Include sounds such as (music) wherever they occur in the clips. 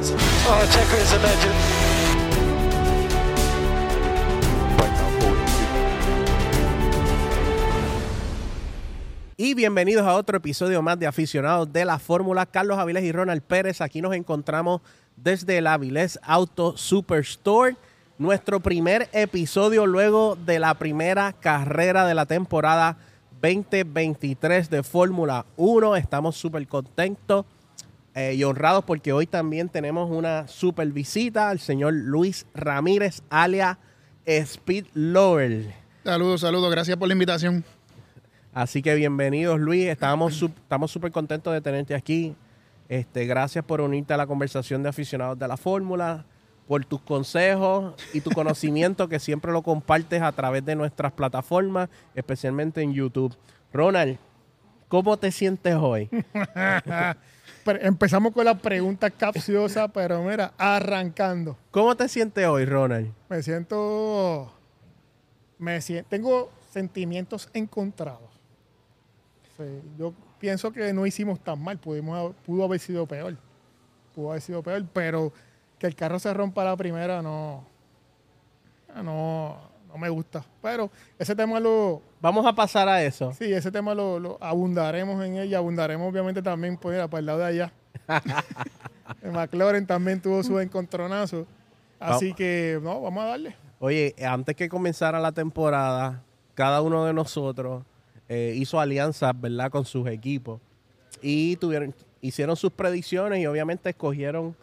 Oh. Y bienvenidos a otro episodio más de Aficionados de la Fórmula. Carlos Avilés y Ronald Pérez. Aquí nos encontramos desde el Avilés Auto Superstore. Nuestro primer episodio luego de la primera carrera de la temporada 2023 de Fórmula 1. Estamos súper contentos eh, y honrados porque hoy también tenemos una super visita al señor Luis Ramírez, alias Speed Lover. Saludos, saludos. Gracias por la invitación. Así que bienvenidos, Luis. Estamos estamos súper contentos de tenerte aquí. Este, gracias por unirte a la conversación de aficionados de la fórmula, por tus consejos y tu conocimiento que siempre lo compartes a través de nuestras plataformas, especialmente en YouTube. Ronald, ¿cómo te sientes hoy? (laughs) Empezamos con las preguntas capciosas, pero mira, arrancando. ¿Cómo te sientes hoy, Ronald? Me siento. Me siento. Tengo sentimientos encontrados. Sí, yo pienso que no hicimos tan mal. Pudimos, pudo haber sido peor. Pudo haber sido peor, pero que el carro se rompa la primera no. No, no me gusta. Pero ese tema lo, Vamos a pasar a eso. Sí, ese tema lo, lo abundaremos en ella. Abundaremos obviamente también pues, mira, para el lado de allá. (laughs) El McLaren también tuvo su encontronazo. Así que, no, vamos a darle. Oye, antes que comenzara la temporada, cada uno de nosotros eh, hizo alianzas, ¿verdad?, con sus equipos. Y tuvieron, hicieron sus predicciones y obviamente escogieron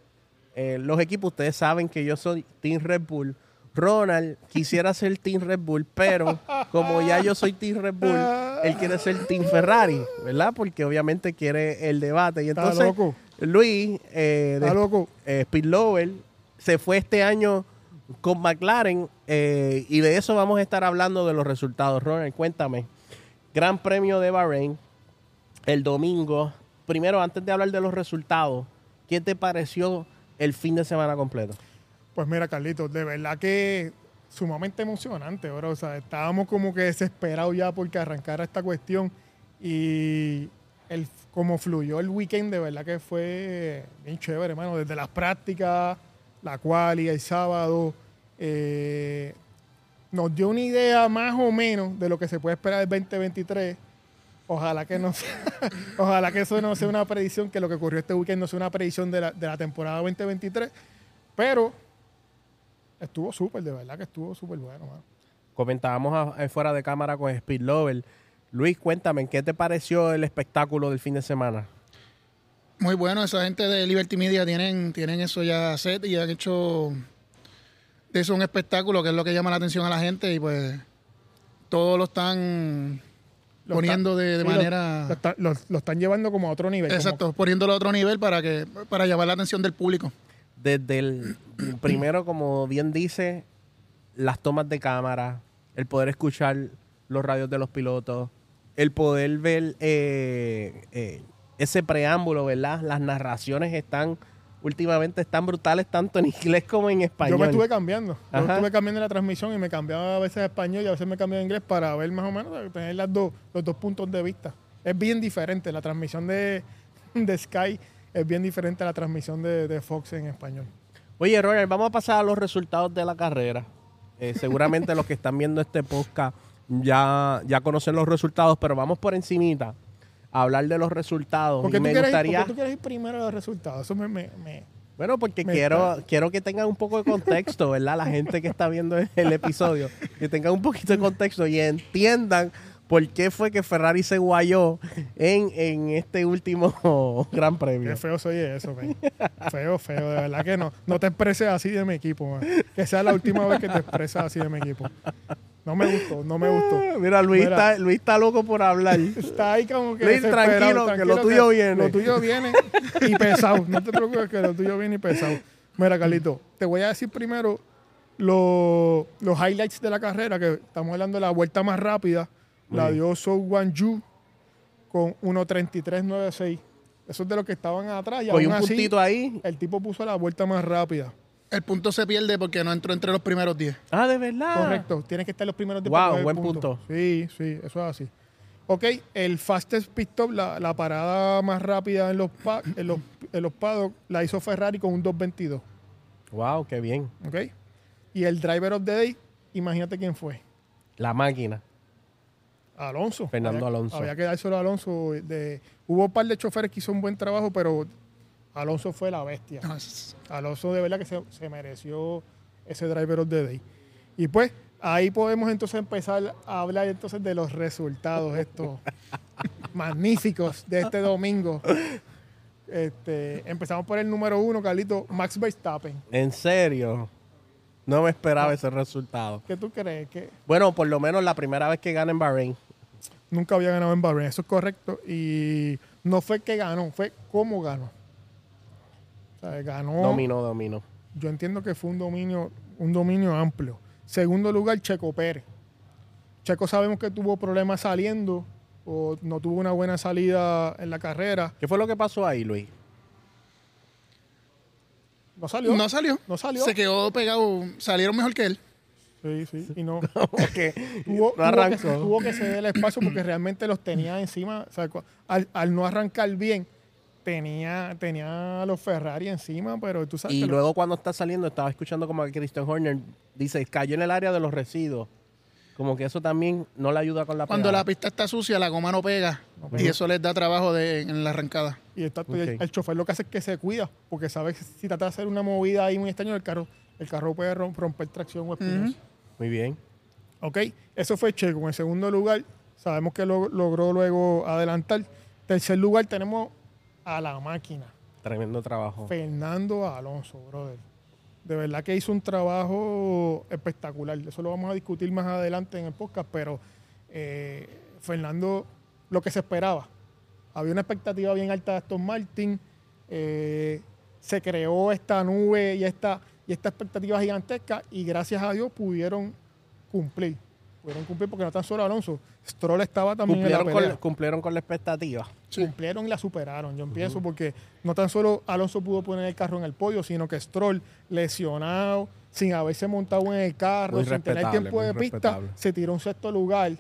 eh, los equipos. Ustedes saben que yo soy Team Red Bull. Ronald quisiera ser Team Red Bull, pero como ya yo soy Team Red Bull, él quiere ser Team Ferrari, ¿verdad? Porque obviamente quiere el debate. Y Está entonces, loco. Luis, eh, de- Está loco. eh, Lover se fue este año con McLaren eh, y de eso vamos a estar hablando de los resultados. Ronald, cuéntame. Gran Premio de Bahrein el domingo. Primero, antes de hablar de los resultados, ¿qué te pareció el fin de semana completo? Pues mira, Carlitos, de verdad que sumamente emocionante, bro. O sea, estábamos como que desesperados ya porque arrancara esta cuestión. Y el, como fluyó el weekend, de verdad que fue bien chévere, hermano. Desde las prácticas, la cual y el sábado, eh, nos dio una idea más o menos de lo que se puede esperar del 2023. Ojalá que no sea- (laughs) ojalá que eso no sea una predicción, que lo que ocurrió este weekend no sea una predicción de la, de la temporada 2023. Pero estuvo súper, de verdad que estuvo súper bueno, mano. Comentábamos a- eh, fuera de cámara con Speed Lover. Luis, cuéntame, ¿qué te pareció el espectáculo del fin de semana? Muy bueno, esa gente de Liberty Media tienen, tienen eso ya set y han hecho de eso un espectáculo que es lo que llama la atención a la gente y pues todos lo están Lo poniendo está- de, de lo- manera Lo, está- lo- lo están llevando como a otro nivel. como- exacto, poniéndolo a otro nivel para que para llamar la atención del público. Desde el (clears throat) primero, como bien dice, las tomas de cámara, el poder escuchar los radios de los pilotos, el poder ver eh, eh, ese preámbulo, ¿verdad? Las narraciones están, últimamente están brutales tanto en (laughs) inglés como en español. Yo me estuve cambiando. Yo Ajá. estuve cambiando la transmisión y me cambiaba a veces a español y a veces me cambiaba a inglés para ver más o menos, tener las dos, los dos puntos de vista. Es bien diferente. La transmisión de, (laughs) de Sky es bien diferente a la transmisión de, de Fox en español. Oye, Ronald, vamos a pasar a los resultados de la carrera. Eh, seguramente los que están viendo este podcast ya, ya conocen los resultados, pero vamos por encimita a hablar de los resultados. ¿Por Y me quieres, gustaría... por qué tú quieres ir primero a los resultados? Eso me... me- me- Bueno, porque Me quiero, quiero que tengan un poco de contexto, ¿verdad? La gente que está viendo el episodio, que tengan un poquito de contexto y entiendan por qué fue que Ferrari se guayó en, en este último (laughs) Gran Premio. Qué feo soy eso, man. Feo, feo, de verdad que no. No te expreses así de mi equipo, man. Que sea la última vez que te expresas así de mi equipo. No me gustó, no me gustó. Mira, Luis, Mira. Está, Luis está loco por hablar. Está ahí como que. Luis, tranquilo, que lo tuyo viene. Lo tuyo viene y pesado. No te preocupes que lo tuyo viene y pesado. Mira, Carlito, te voy a decir primero lo- los highlights de la carrera, que estamos hablando de la vuelta más rápida. Muy la bien. dio Zhou Guanyu con 1.33.96. Eso es de los que estaban atrás. Y aún un así, puntito ahí. el tipo puso la vuelta más rápida. El punto se pierde porque no entró entre los primeros 10. Ah, de verdad. Correcto. Tienes que estar los primeros de Wow, para coger buen punto. Sí, sí, eso es así. Ok, el fastest pit stop, la, la parada más rápida en los, pa- en los, en los paddocks, la hizo Ferrari con un 2.22. Wow, qué bien. Ok. Y el driver of the day, imagínate quién fue. La máquina. Alonso. Fernando Había- Alonso. Había que dárselo a Alonso. De, hubo un par de choferes que hizo un buen trabajo, pero Alonso fue la bestia. Es- Alonso de verdad que se, se mereció ese driver of the day. Y pues ahí podemos entonces empezar a hablar entonces de los resultados estos (laughs) magníficos de este domingo. Este, empezamos por el número uno, Carlito, Max Verstappen. En serio. No me esperaba ese resultado. ¿Qué tú crees? que Bueno, por lo menos la primera vez que gana en Bahrein. Nunca había ganado en Bahrein, eso es correcto. Y no fue que ganó, fue cómo ganó. O sea, ganó. Dominó, dominó. Yo entiendo que fue un dominio, un dominio amplio. Segundo lugar, Checo Pérez. Checo sabemos que tuvo problemas saliendo o no tuvo una buena salida en la carrera. ¿Qué fue lo que pasó ahí, Luis? No salió. No salió. No salió. Se quedó pegado. Salieron mejor que él. Sí, sí. Y no. (laughs) Porque tuvo, no tuvo que, tuvo que ceder el espacio porque realmente los tenía encima. O sea, cu- al, al no arrancar bien, tenía, tenía a los Ferrari encima, pero tú sabes Y que lo- luego cuando está saliendo, estaba escuchando como que Christian Horner dice, cayó en el área de los residuos. Como que eso también no le ayuda con la Cuando pegada. la pista está sucia, la goma no pega. pega. Y eso les da trabajo de, en la arrancada. Y y el, chofer lo que hace es que se cuida, porque sabe que si trata de hacer una movida ahí muy extraña, el carro, el carro puede rom- romper tracción o espinosa. Muy bien. Ok, eso fue Checo. En segundo lugar, sabemos que lo- logró luego adelantar. Tercer lugar, tenemos a la máquina, Tremendo trabajo. Fernando Alonso, brother. De verdad que hizo un trabajo espectacular. Eso lo vamos a discutir más adelante en el podcast, pero eh, Fernando, lo que se esperaba. Había una expectativa bien alta de Aston Martin. eh, se creó esta nube y esta, y esta expectativa gigantesca y gracias a Dios pudieron cumplir. Pudieron cumplir porque no tan solo Alonso. Stroll estaba también en la Cumplieron pelea con, cumplieron con la expectativa. cumplieron y la superaron. Yo empiezo porque no tan solo Alonso pudo poner el carro en el podio, sino que Stroll, lesionado, sin haberse montado en el carro, Muy sin tener tiempo de pista, respetable. se tiró un sexto lugar,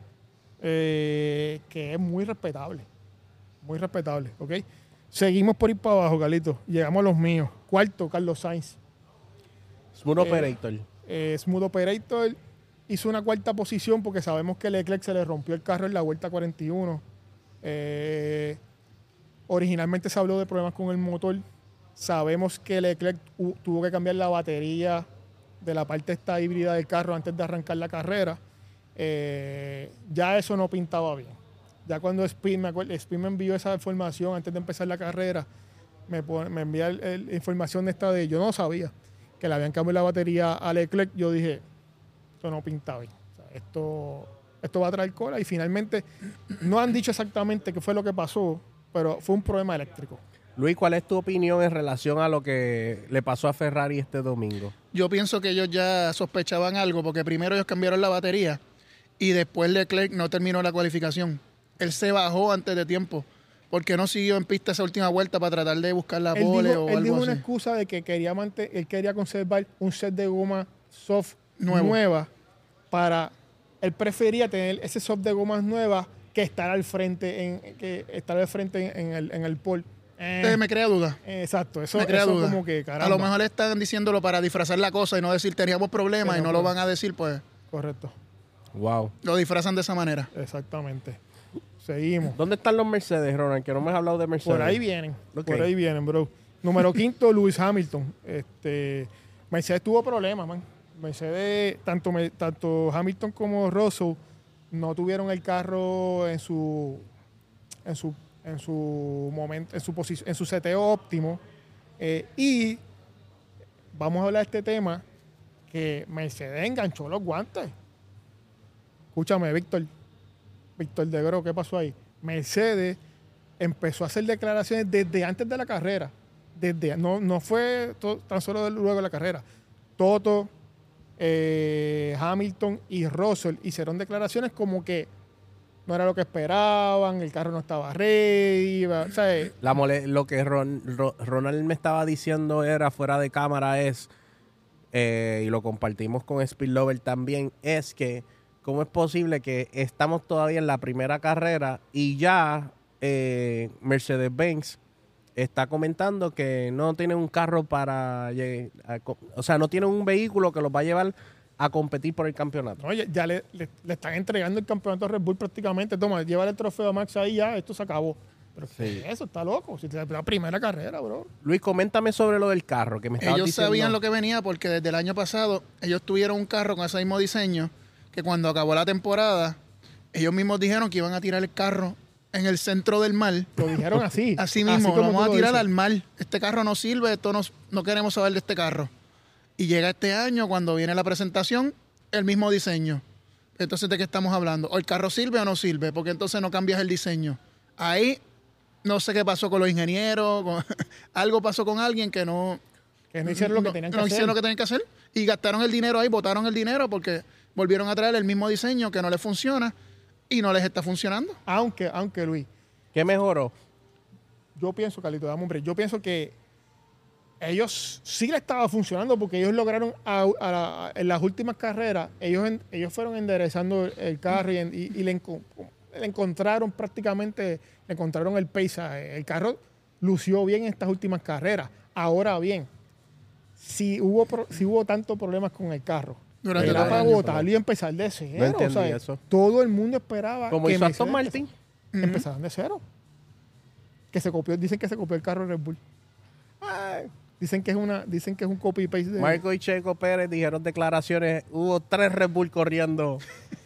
eh, que es muy respetable. Muy respetable, ¿ok? Seguimos por ir para abajo, Carlito. Llegamos a los míos. Cuarto, Carlos Sainz. Smooth Eh, Operator. Eh, Smooth Operator hizo una cuarta posición porque sabemos que Leclerc se le rompió el carro en la vuelta 41. Eh, originalmente se habló de problemas con el motor. Sabemos que Leclerc tuvo que cambiar la batería de la parte esta híbrida del carro antes de arrancar la carrera. Eh, ya eso no pintaba bien. Ya cuando Speed me, acuerdo, Speed me envió esa información antes de empezar la carrera, me, pone- me envía el- el- información de esta de, yo no sabía, que le habían cambiado la batería a Leclerc, yo dije, esto no pinta bien. O sea, esto, esto va a traer cola y finalmente no han dicho exactamente qué fue lo que pasó, pero fue un problema eléctrico. Luis, ¿cuál es tu opinión en relación a lo que le pasó a Ferrari este domingo? Yo pienso que ellos ya sospechaban algo porque primero ellos cambiaron la batería y después Leclerc no terminó la cualificación. Él se bajó antes de tiempo porque no siguió en pista esa última vuelta para tratar de buscar la pole o él dijo una así. excusa de que quería él quería conservar un set de goma soft Nuevo. nueva para él prefería tener ese soft de gomas nuevas que estar al frente en que estar al frente en, en el en el pole. Eh, Entonces me crea duda. exacto, eso, me crea eso duda. como que caramba. a lo mejor están diciéndolo para disfrazar la cosa y no decir teníamos problemas y no lo van a decir, pues correcto, Wow. lo disfrazan de esa manera. exactamente. Seguimos. ¿Dónde están los Mercedes, Ronald? Que no me has hablado de Mercedes. Por ahí vienen, por ahí vienen, bro. Número quinto, (laughs) Lewis Hamilton. Este, Mercedes tuvo problemas, man. Mercedes, tanto, tanto Hamilton como Russell no tuvieron el carro en su en su en su momento, en su posición, en su seteo óptimo. Eh, y vamos a hablar de este tema que Mercedes enganchó los guantes. Escúchame, Víctor. Víctor de Gro, ¿qué pasó ahí? Mercedes empezó a hacer declaraciones desde antes de la carrera. Desde, no, no fue tan solo luego de la carrera. Toto, eh, Hamilton y Russell hicieron declaraciones como que no era lo que esperaban, el carro no estaba ready. eh, La lo que Ron- Ro- Ronald me estaba diciendo era fuera de cámara es, eh, y lo compartimos con Speed Lover también, es que ¿cómo es posible que estamos todavía en la primera carrera y ya eh, Mercedes-Benz está comentando que no tiene un carro para, a o sea, no tiene un vehículo que los va a llevar a competir por el campeonato. Oye, ya le, le- le están entregando el campeonato a Red Bull prácticamente. Toma, lleva el trofeo a Max ahí ya, esto se acabó. Pero Sí. ¿qué es eso está loco. Si es la primera carrera, bro. Luis, coméntame sobre lo del carro que me estabas Ellos diciendo. sabían lo que venía porque desde el año pasado ellos tuvieron un carro con ese mismo diseño que cuando acabó la temporada ellos mismos dijeron que iban a tirar el carro en el centro del mar. Lo dijeron así. (laughs) Así mismo, como vamos a tirar dices. al mar. Este carro no sirve, esto no, no queremos saber de este carro. Y llega este año, cuando viene la presentación, el mismo diseño. Entonces, ¿de qué estamos hablando? ¿O el carro sirve o no sirve? Porque entonces no cambias el diseño. Ahí no sé qué pasó con los ingenieros, con- (laughs) algo pasó con alguien que no, Que no hicieron lo que no- tenían que no hacer. hicieron lo que tenían que hacer y gastaron el dinero ahí, botaron el dinero porque volvieron a traer el mismo diseño que no les funciona y no les está funcionando. Aunque, aunque, Luis, ¿Qué mejoró? yo pienso, Carlito, dame un break. Yo pienso que ellos sí le estaba funcionando porque ellos lograron a- a la- en las últimas carreras, ellos, en- ellos fueron enderezando el carro y, y- y le, enco- le encontraron prácticamente, le encontraron el pace. El carro lució bien en estas últimas carreras. Ahora bien, si hubo, pro- si hubo tantos problemas con el carro, Durante para año, botarlo y empezar de cero. entendí o sea, eso. Todo el mundo esperaba Como que hizo Aston Martin. empezaron de cero. Que se copió, dicen que se copió el carro de Red Bull. Ay, dicen que es una, dicen que es un copy paste de Marco y Checo Pérez dijeron declaraciones. Hubo tres Red Bull corriendo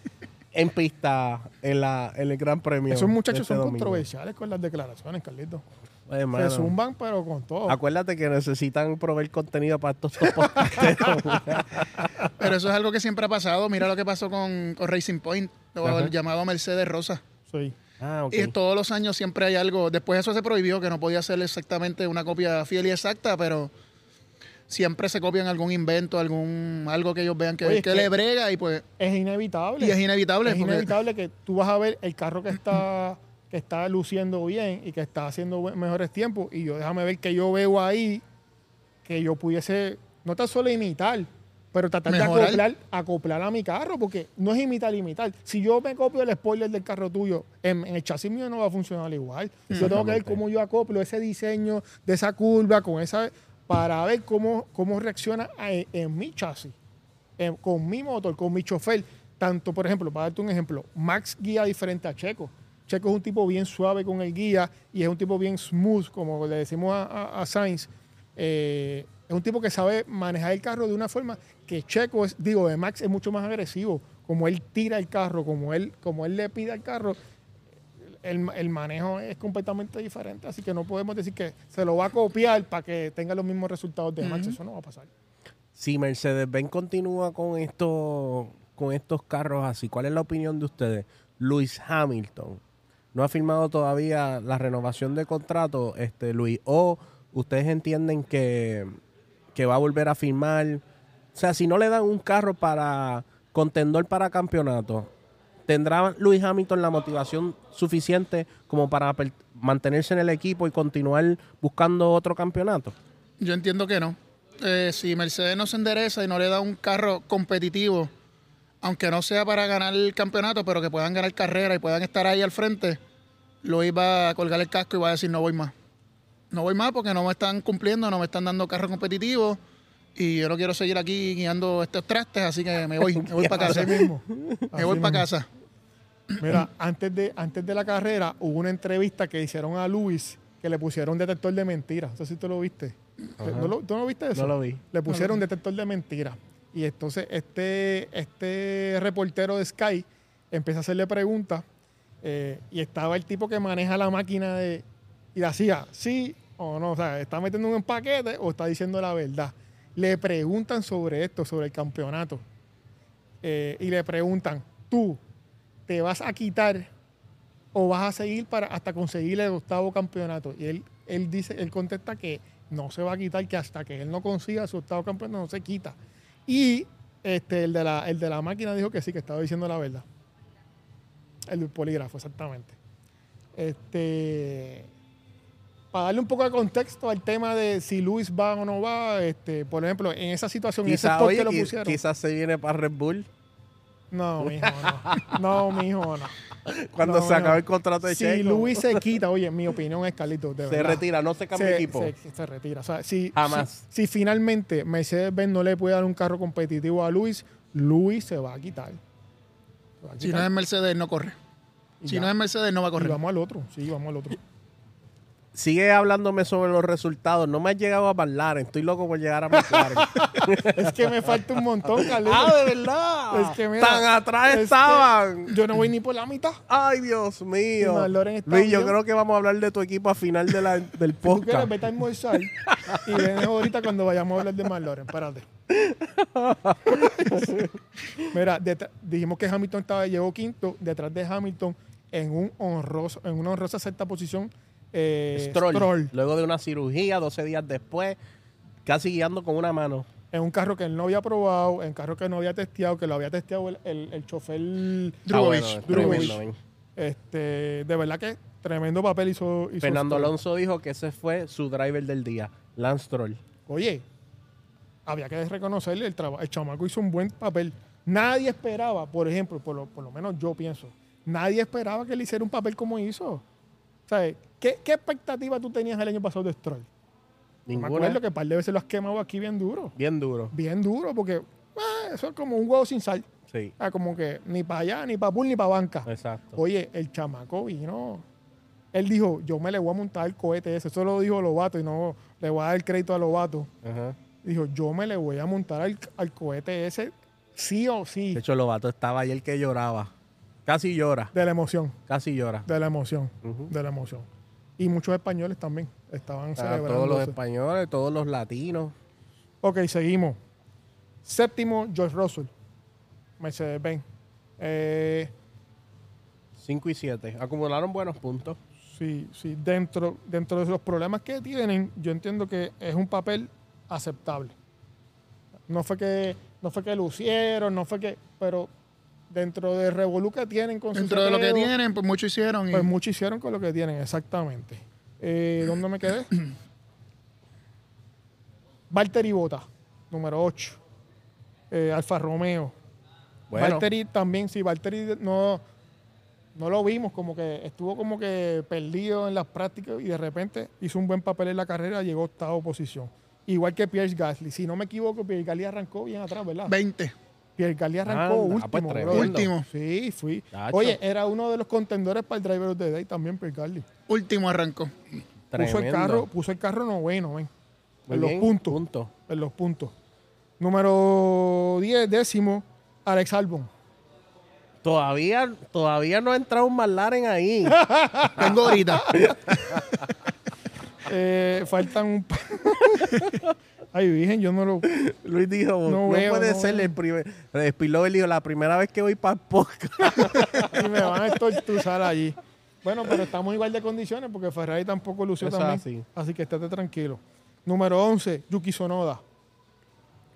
(laughs) en pista en, la, en el Gran Premio. Esos muchachos este son domingo. controversiales con las declaraciones, Carlito. Ay. Se zumban, pero con todo. Acuérdate que necesitan proveer contenido para estos podcasteros. (laughs) Pero eso es algo que siempre ha pasado. Mira lo que pasó con, con Racing Point, o el llamado Mercedes Rosa. Sí. ah, ok. Y todos los años siempre hay algo. Después eso se prohibió, que no podía ser exactamente una copia fiel y exacta, pero siempre se copian algún invento, algún algo que ellos vean que, Oye, es que que- le brega y pues Es inevitable. y es inevitable. Es porque- inevitable que tú vas a ver el carro que está, que está luciendo bien y que está haciendo mejores tiempos. Y yo déjame ver que yo veo ahí que yo pudiese, no tan solo imitar, pero tratar Mejorar. de acoplar, acoplar a mi carro, porque no es imitar, imitar. Si yo me copio el spoiler del carro tuyo, en, en el chasis mío no va a funcionar igual. Yo tengo que ver cómo yo acoplo ese diseño de esa curva con esa para ver cómo, cómo reacciona a- en mi chasis eh, con mi motor, con mi chofer. Tanto, por ejemplo, para darte un ejemplo, Max guía diferente a Checo. Checo es un tipo bien suave con el guía y es un tipo bien smooth, como le decimos a, a- a Sainz. Eh, es un tipo que sabe manejar el carro de una forma que Checo es, digo, de Max es mucho más agresivo. Como él tira el carro, como él, como él le pide al carro, el, el manejo es completamente diferente. Así que no podemos decir que se lo va a copiar para que tenga los mismos resultados de Max. Eso no va a pasar. Si Mercedes-Benz continúa con estos, con estos carros así, ¿cuál es la opinión de ustedes? Luis Hamilton no ha firmado todavía la renovación de contrato, este Luis, o ustedes entienden que, que va a volver a firmar. O sea, si no le dan un carro para contendor para campeonato, ¿tendrá Luis Hamilton la motivación suficiente como para mantenerse en el equipo y continuar buscando otro campeonato? Yo entiendo que no. Eh, si Mercedes no se endereza y no le da un carro competitivo, aunque no sea para ganar el campeonato, pero que puedan ganar carrera y puedan estar ahí al frente, Luis va a colgar el casco y va a decir no voy más. No voy más porque no me están cumpliendo, no me están dando carro competitivo y yo no quiero seguir aquí guiando estos trastes, así que me voy, me voy (laughs) para casa. Así mismo. Me voy para casa. Mira, antes de, antes de la carrera hubo una entrevista que hicieron a Luis que le pusieron un detector de mentiras. No sé si tú lo viste. ¿No lo- ¿Tú no viste eso? No lo vi. Le pusieron un detector de mentiras. Y entonces este, este reportero de Sky empieza a hacerle preguntas eh, y estaba el tipo que maneja la máquina de, y le hacía sí o no. O sea, está metiendo un paquete o está diciendo la verdad. Le preguntan sobre esto, sobre el campeonato. Eh, y le preguntan, tú, ¿te vas a quitar o vas a seguir para hasta conseguir el octavo campeonato? Y él, él dice, él contesta que no se va a quitar, que hasta que él no consiga su octavo campeonato no se quita. Y este, el, de la, el de la máquina dijo que sí, que estaba diciendo la verdad. El del polígrafo, exactamente. Este, para darle un poco de contexto al tema de si Luis va o no va, este, por ejemplo, en esa situación, ese Quizás oye, lo pusieron. quizás se viene para Red Bull. No, mijo, no. No, mijo, no. (laughs) Cuando No, se no. acaba el contrato de Si Checo, Luis se (laughs) quita, oye, mi opinión es Carlitos, de se verdad. retira, no se cambia se, equipo. se- se retira. O sea, si, Jamás. Si, si finalmente Mercedes-Benz no le puede dar un carro competitivo a Luis, Luis se va a quitar. Se va a Si no es Mercedes, no corre. Y Si ya. no es Mercedes, no va a Y correr. vamos al otro. Sí, vamos al otro. Sigue hablándome sobre los resultados. No me has llegado a McLaren. Estoy loco por llegar a McLaren. (laughs) es que me falta un montón, Carlitos. ah, de verdad. Es que mira, Tan atrás es estaban. Yo no voy ni por la mitad. Ay, Dios mío. Luis, yo creo que vamos a hablar de tu equipo a final de la, del Tú quieres, podcast. vete a almorzar y ven ahorita cuando vayamos a hablar de McLaren. Espérate. (laughs) Mira, dijimos que Hamilton estaba, llegó quinto, detrás de Hamilton en un honroso, en una honrosa sexta posición. Eh, Stroll. Stroll, Luego de una cirugía, 12 días después, casi guiando con una mano. en un carro que él no había probado, en un carro que no había testeado, que lo había testeado el, el, el chofer Ah, bueno, tremendo. Este, de verdad que tremendo papel hizo, hizo Fernando Stroll. Alonso dijo que ese fue su driver del día, Lance Stroll. Oye, había que reconocerle el trabajo. El chamaco hizo un buen papel. Nadie esperaba, por ejemplo, por lo, por lo menos yo pienso, nadie esperaba que él hiciera un papel como hizo. ¿Sabes? ¿Qué, ¿Qué expectativa tú tenías el año pasado de Stroll? Me Ninguna. acuerdo que un par de veces lo has quemado aquí bien duro. Bien duro. Bien duro, porque ah, eso es como un huevo sin sal. Sí, Ah, como que ni para allá, ni para pool, ni para banca. exacto. Oye, el chamaco vino. Él dijo, yo me le voy a montar el cohete ese. Eso lo dijo Lobato y no le voy a dar el crédito a Lobato. Ajá. Dijo, yo me le voy a montar al, al cohete ese, sí o sí, De hecho, Lobato estaba ayer que lloraba. Casi llora, de la emoción, casi llora. de la emoción, de la emoción. Y muchos españoles también estaban Ah, celebrando. todos los españoles, todos los latinos. Ok, seguimos. Séptimo, George Russell, Mercedes-Benz. Eh, 5 y 7. Acumularon buenos puntos. sí, sí, dentro, dentro de los problemas que tienen, yo entiendo que es un papel aceptable. No fue que, no fue que lucieron, no fue que, pero dentro de Revolu que tienen con Dentro de lo que tienen, pues mucho hicieron. y- Pues mucho hicieron con lo que tienen, exactamente. Eh, ¿Dónde me quedé? (clears throat) Valtteri Bota, número 8. Alfa Romeo. Bueno, Valtteri también, sí, Valtteri no, no lo vimos, como que estuvo como que perdido en las prácticas y de repente hizo un buen papel en la carrera, llegó a octava posición. Igual que Pierce Gasly. Si no me equivoco, Pierre Gasly arrancó bien atrás, ¿verdad? 20. Pierre Gasly arrancó Anda, pues, último. tremendo. Último. Sí, fui. Oye, era uno de los contendores para el Driver of the Day también, Pierre Gasly. Último arrancó. Puso el tremendo. carro, puso el carro noveno, ven. Muy en los bien, puntos. En los puntos. Número 10, décimo, Alex Albon. Todavía, todavía no ha entrado un McLaren ahí. (laughs) Tengo ahorita. (laughs) Eh, faltan un pa- (laughs) Ay, virgen, yo no lo. (laughs) Luis dijo, no, No veo, puede no ser veo. el primer... Spillover dijo, la primera vez que voy para el podcast. (laughs) y me van a estortuzar allí. Bueno, pero (laughs) estamos igual de condiciones porque Ferrari tampoco lució Eso también. así. Así que estate tranquilo. Número 11, Yuki Sonoda.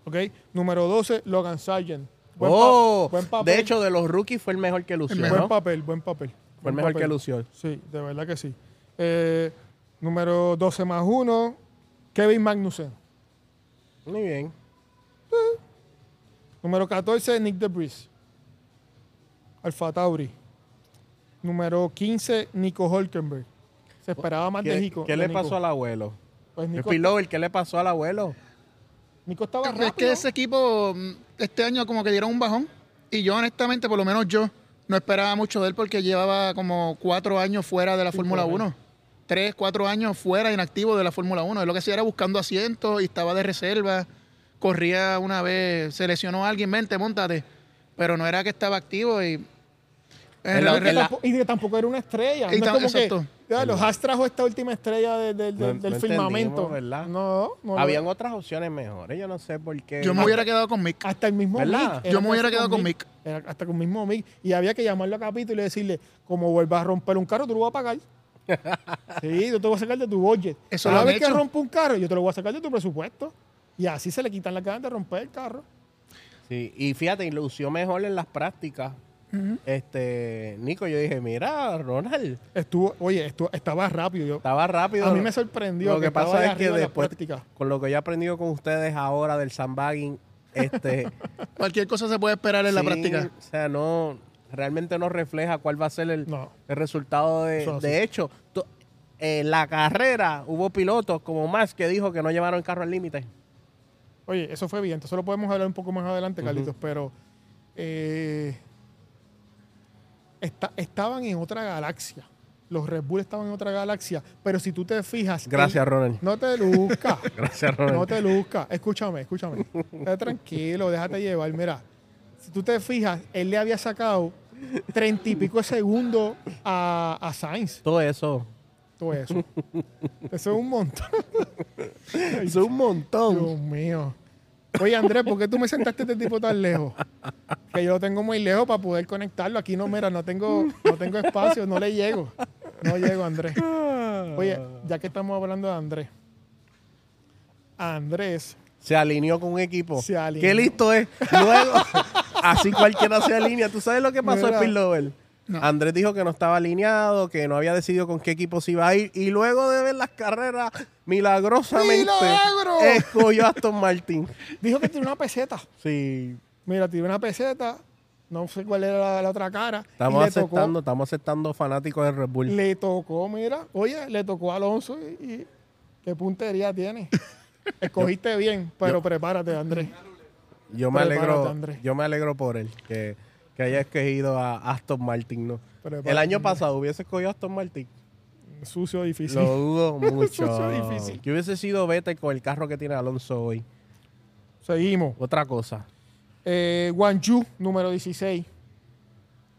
¿Ok? Número 12, Logan Sargent. Buen, pa- oh, buen papel. de hecho, de los rookies fue el mejor que lució, buen ¿no? papel, buen papel. Fue el mejor papel. que lució. Sí, de verdad que sí. Eh, número 12 más 1, Kevin Magnussen. Muy bien. Número 14, Nick DeBris. Alfa Tauri. Número 15, Nico Hulkenberg. Se esperaba más de ¿Qué, Nico. qué le Nico. pasó al abuelo? Pues Nico, Spillover, ¿qué le pasó al abuelo? Nico estaba rápido. Es que ese equipo mm, este año como que dieron un bajón. Y yo honestamente, por lo menos yo, no esperaba mucho de él porque llevaba como cuatro años fuera de la Sí, Fórmula correcto. 1. Tres, cuatro años fuera inactivo de la Fórmula 1. Es lo que hacía era buscando asientos y estaba de reserva. Corría una vez, se lesionó a alguien, vente, montate. Pero no era que estaba activo y... En la- Y que en la- tampoco- y que tampoco era una estrella. Y no es tam- como exacto. que ya, los Haas trajo esta última estrella de- de- de- No- del no firmamento. ¿verdad? No, no. Habían otras opciones mejores. Yo no sé por qué. Yo me hubiera quedado con Mick. Hasta el mismo ¿Verdad? Mick. Yo me hubiera quedado con Mick. Era hasta con el mismo Mick. Y había que llamarlo a capítulo y decirle, como vuelvas a romper un carro, tú lo vas a pagar. Sí, yo te voy a sacar de tu budget. Eso Cada lo vez que rompa un carro, yo te lo voy a sacar de tu presupuesto. Y así se le quitan las ganas de romper el carro. Sí, y fíjate, lució mejor en las prácticas. Este, Nico, yo dije, mira, Ronald, Estuvo, oye, estuvo, estaba rápido. Yo, estaba rápido. a mí me sorprendió Lo que pasa es que después, con lo que yo he aprendido con ustedes ahora del sandbagging, Este, (laughs) Cualquier cosa se puede esperar en la práctica. O sea, no, realmente no refleja cuál va a ser el, No. el resultado de, sí. de hecho. En la carrera hubo pilotos como Max que dijo que no llevaron el carro al límite. Oye, eso fue bien. Eso lo podemos hablar un poco más adelante, Carlitos, pero eh, esta- estaban en otra galaxia. Los Red Bull estaban en otra galaxia, pero si tú te fijas... Gracias, él- Ronald. No te luzcas. (laughs) Gracias, Ronald. No te luzcas. Escúchame, escúchame. Estate tranquilo, déjate llevar. Mira, si tú te fijas, él le había sacado treinta y pico de segundos a, a Sainz. Todo eso. Todo eso. Eso es un montón. (laughs) Eso es un montón. Dios mío. Oye, Andrés, ¿por qué tú me sentaste este tipo tan lejos? Que yo lo tengo muy lejos para poder conectarlo. Aquí no, mira, no tengo, no tengo espacio, no le llego. No llego, Andrés. Oye, ya que estamos hablando de Andrés. Andrés, Se alineó con un equipo. Se alineó. Qué listo es. Luego, así cualquiera se alinea. ¿Tú sabes lo que pasó en Spillover? No. Andrés dijo que no estaba alineado, que no había decidido con qué equipo se iba a ir. Y luego de ver las carreras, milagrosamente, ¡Milagro! escogió a Aston Martin. dijo que tiene una peseta. Sí, Mira, tiene una peseta. No sé cuál era la, la otra cara. y estamos le aceptando, tocó, estamos aceptando fanáticos de Red Bull. le tocó, mira. Oye, le tocó a Alonso y, y qué puntería tiene. (laughs) Escogiste bien, pero prepárate, Andrés. Yo me Prepárate, alegro, Andrés. yo me alegro por él, que, que haya escogido a Aston Martin, ¿no? Prepárate, El año pasado hubiese escogido a Aston Martin. Sucio, difícil. Lo dudo (laughs) mucho. Es difícil. Que hubiese sido Vettel con el carro que tiene Alonso hoy. Seguimos. Otra cosa. Eh, Guangzhou, número 16.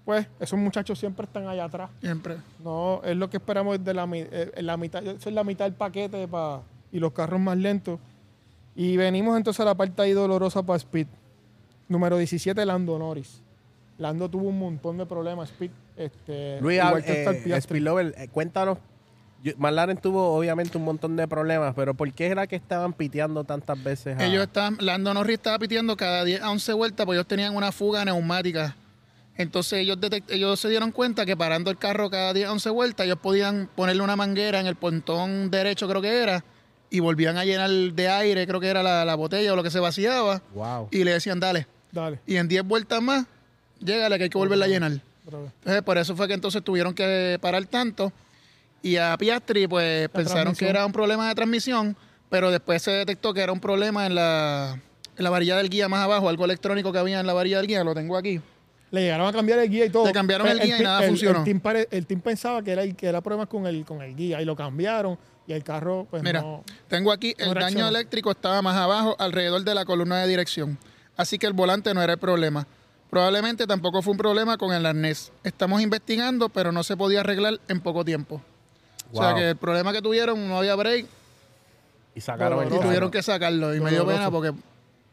Pues esos muchachos siempre están allá atrás. Siempre. No, es lo que esperamos de la, eh, en la mitad. Eso es la mitad del paquete pa- y los carros más lentos. Y venimos entonces a la parte ahí dolorosa para Speed. Número 17, Lando Norris. Lando tuvo un montón de problemas, Speed. Este, Luis, igual eh. Spillover, eh, cuéntanos. McLaren tuvo obviamente un montón de problemas, pero ¿por qué era que estaban piteando tantas veces? a- Ellos estaban, Lando Norris estaba pitiendo cada 10 a 11 vueltas, pues ellos tenían una fuga neumática. Entonces ellos, detect- ellos se dieron cuenta que parando el carro cada 10 a 11 vueltas, ellos podían ponerle una manguera en el pontón derecho, creo que era, y volvían a llenar de aire, creo que era la, la botella o lo que se vaciaba, Wow. y le decían, dale. Dale. Y en 10 vueltas más, llégale que hay que volverla a llenar. Entonces, por eso fue que entonces tuvieron que parar tanto. Y a Piastri, pues pensaron que era un problema de transmisión, pero después se detectó que era un problema en la, en la varilla del guía más abajo, algo electrónico que había en la varilla del guía, lo tengo aquí. Le llegaron a cambiar el guía y todo. Le cambiaron el guía y nada funcionó. El team, pare- el team pensaba que era, el, que era problemas con el, con el guía y lo cambiaron y el carro, pues Mira, no. tengo aquí, no el daño eléctrico estaba más abajo, alrededor de la columna de dirección. Así que el volante no era el problema. Probablemente tampoco fue un problema con el arnés. Estamos investigando, pero no se podía arreglar en poco tiempo. O sea que el problema que tuvieron, no había break Y sacaron el carro. tuvieron que sacarlo. Y me dio pena porque